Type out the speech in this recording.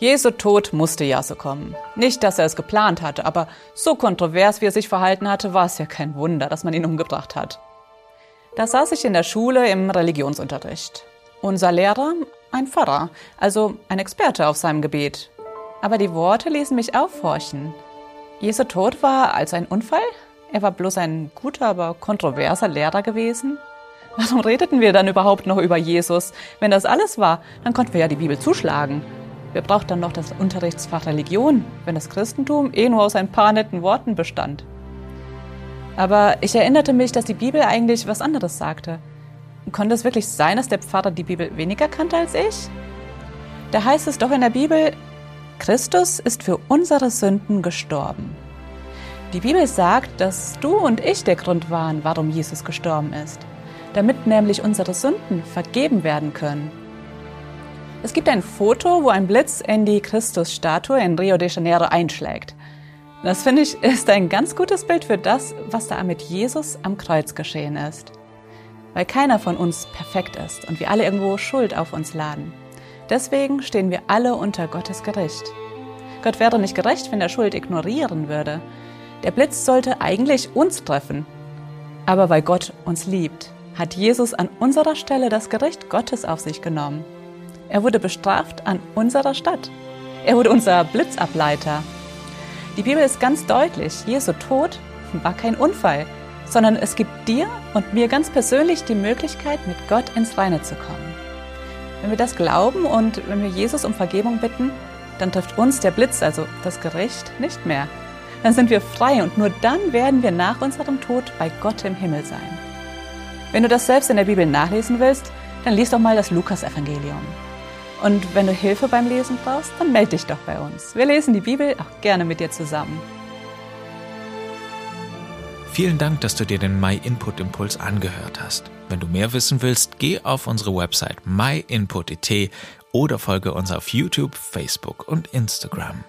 Jesu Tod musste ja so kommen. Nicht, dass er es geplant hatte, aber so kontrovers, wie er sich verhalten hatte, war es ja kein Wunder, dass man ihn umgebracht hat. Da saß ich in der Schule im Religionsunterricht. Unser Lehrer, ein Pfarrer, also ein Experte auf seinem Gebet. Aber die Worte ließen mich aufhorchen. Jesu Tod war als ein Unfall? Er war bloß ein guter, aber kontroverser Lehrer gewesen? Warum redeten wir dann überhaupt noch über Jesus? Wenn das alles war, dann konnten wir ja die Bibel zuschlagen. Wer braucht dann noch das Unterrichtsfach Religion, wenn das Christentum eh nur aus ein paar netten Worten bestand? Aber ich erinnerte mich, dass die Bibel eigentlich was anderes sagte. Konnte es wirklich sein, dass der Pfarrer die Bibel weniger kannte als ich? Da heißt es doch in der Bibel, Christus ist für unsere Sünden gestorben. Die Bibel sagt, dass du und ich der Grund waren, warum Jesus gestorben ist, damit nämlich unsere Sünden vergeben werden können. Es gibt ein Foto, wo ein Blitz in die Christusstatue in Rio de Janeiro einschlägt. Das finde ich ist ein ganz gutes Bild für das, was da mit Jesus am Kreuz geschehen ist. Weil keiner von uns perfekt ist und wir alle irgendwo Schuld auf uns laden. Deswegen stehen wir alle unter Gottes Gericht. Gott wäre nicht gerecht, wenn er Schuld ignorieren würde. Der Blitz sollte eigentlich uns treffen. Aber weil Gott uns liebt, hat Jesus an unserer Stelle das Gericht Gottes auf sich genommen. Er wurde bestraft an unserer Stadt. Er wurde unser Blitzableiter. Die Bibel ist ganz deutlich, Jesu Tod war kein Unfall, sondern es gibt dir und mir ganz persönlich die Möglichkeit, mit Gott ins Reine zu kommen. Wenn wir das glauben und wenn wir Jesus um Vergebung bitten, dann trifft uns der Blitz, also das Gericht, nicht mehr. Dann sind wir frei und nur dann werden wir nach unserem Tod bei Gott im Himmel sein. Wenn du das selbst in der Bibel nachlesen willst, dann lies doch mal das Lukas-Evangelium. Und wenn du Hilfe beim Lesen brauchst, dann melde dich doch bei uns. Wir lesen die Bibel auch gerne mit dir zusammen. Vielen Dank, dass du dir den My Input Impuls angehört hast. Wenn du mehr wissen willst, geh auf unsere Website myinput.it oder folge uns auf YouTube, Facebook und Instagram.